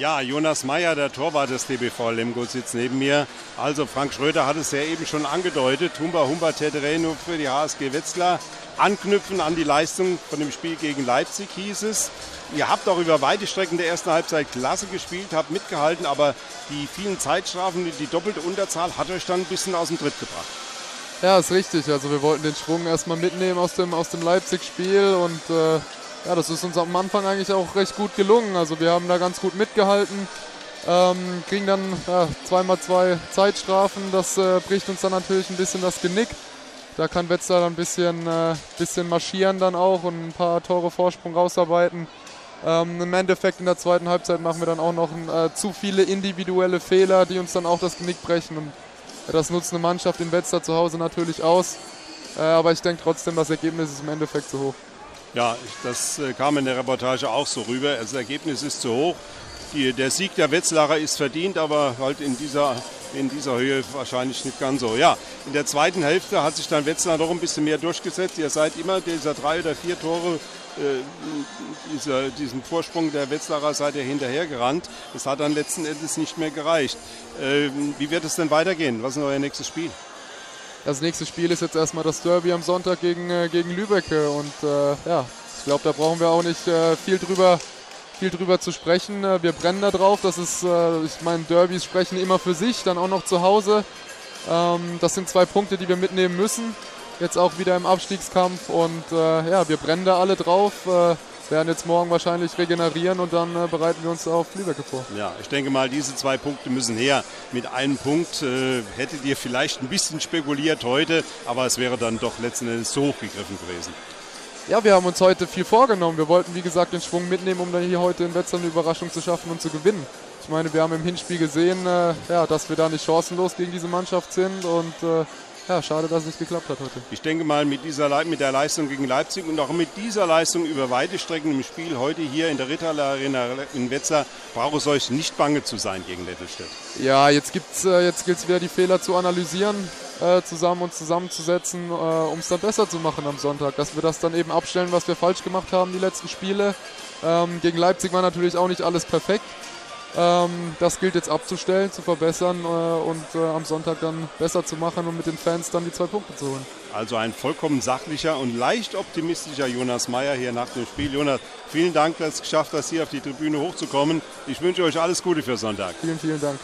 Ja, Jonas Meyer, der Torwart des DBV Lemgo, sitzt neben mir. Also Frank Schröder hat es ja eben schon angedeutet. Humba Humba Terreno für die HSG Wetzlar. Anknüpfen an die Leistung von dem Spiel gegen Leipzig hieß es. Ihr habt auch über weite Strecken der ersten Halbzeit klasse gespielt, habt mitgehalten, aber die vielen Zeitstrafen, die doppelte Unterzahl hat euch dann ein bisschen aus dem Tritt gebracht. Ja, ist richtig. Also wir wollten den Schwung erstmal mitnehmen aus dem, aus dem Leipzig-Spiel und äh, ja, das ist uns am Anfang eigentlich auch recht gut gelungen. Also wir haben da ganz gut mitgehalten, ähm, kriegen dann ja, zweimal zwei Zeitstrafen. Das äh, bricht uns dann natürlich ein bisschen das Genick. Da kann Wetzlar dann ein bisschen, äh, bisschen marschieren dann auch und ein paar Tore Vorsprung rausarbeiten. Ähm, Im Endeffekt in der zweiten Halbzeit machen wir dann auch noch äh, zu viele individuelle Fehler, die uns dann auch das Genick brechen. Und das nutzt eine Mannschaft in Wetzlar zu Hause natürlich aus. Äh, aber ich denke trotzdem, das Ergebnis ist im Endeffekt zu hoch. Ja, das äh, kam in der Reportage auch so rüber. Das Ergebnis ist zu hoch. Die, der Sieg der Wetzlarer ist verdient, aber halt in dieser, in dieser Höhe wahrscheinlich nicht ganz so. Ja, in der zweiten Hälfte hat sich dann Wetzlar noch ein bisschen mehr durchgesetzt. Ihr seid immer dieser drei oder vier Tore, äh, dieser, diesen Vorsprung der Wetzlarer seid ihr hinterhergerannt. Das hat dann letzten Endes nicht mehr gereicht. Äh, wie wird es denn weitergehen? Was ist euer nächstes Spiel? Das nächste Spiel ist jetzt erstmal das Derby am Sonntag gegen, äh, gegen Lübecke. Und äh, ja, ich glaube, da brauchen wir auch nicht äh, viel drüber viel drüber zu sprechen. Äh, wir brennen da drauf. Das ist, äh, ich meine, Derbys sprechen immer für sich, dann auch noch zu Hause. Ähm, das sind zwei Punkte, die wir mitnehmen müssen. Jetzt auch wieder im Abstiegskampf und äh, ja, wir brennen da alle drauf. Äh, werden jetzt morgen wahrscheinlich regenerieren und dann äh, bereiten wir uns auf Lübeck vor. Ja, ich denke mal, diese zwei Punkte müssen her. Mit einem Punkt äh, hättet ihr vielleicht ein bisschen spekuliert heute, aber es wäre dann doch letzten Endes so hochgegriffen gewesen. Ja, wir haben uns heute viel vorgenommen. Wir wollten, wie gesagt, den Schwung mitnehmen, um dann hier heute in Wetzlar eine Überraschung zu schaffen und zu gewinnen. Ich meine, wir haben im Hinspiel gesehen, äh, ja, dass wir da nicht chancenlos gegen diese Mannschaft sind und äh, ja, schade, dass es nicht geklappt hat heute. Ich denke mal, mit, dieser, mit der Leistung gegen Leipzig und auch mit dieser Leistung über weite Strecken im Spiel heute hier in der Ritterler Arena in Wetzlar braucht es euch nicht bange zu sein gegen Lettelstedt. Ja, jetzt, gibt's, äh, jetzt gilt es wieder, die Fehler zu analysieren, äh, zusammen und zusammenzusetzen, äh, um es dann besser zu machen am Sonntag. Dass wir das dann eben abstellen, was wir falsch gemacht haben die letzten Spiele. Ähm, gegen Leipzig war natürlich auch nicht alles perfekt. Ähm, das gilt jetzt abzustellen, zu verbessern äh, und äh, am Sonntag dann besser zu machen und mit den Fans dann die zwei Punkte zu holen. Also ein vollkommen sachlicher und leicht optimistischer Jonas Meyer hier nach dem Spiel. Jonas, vielen Dank, dass es geschafft hast, hier auf die Tribüne hochzukommen. Ich wünsche euch alles Gute für Sonntag. Vielen, vielen Dank.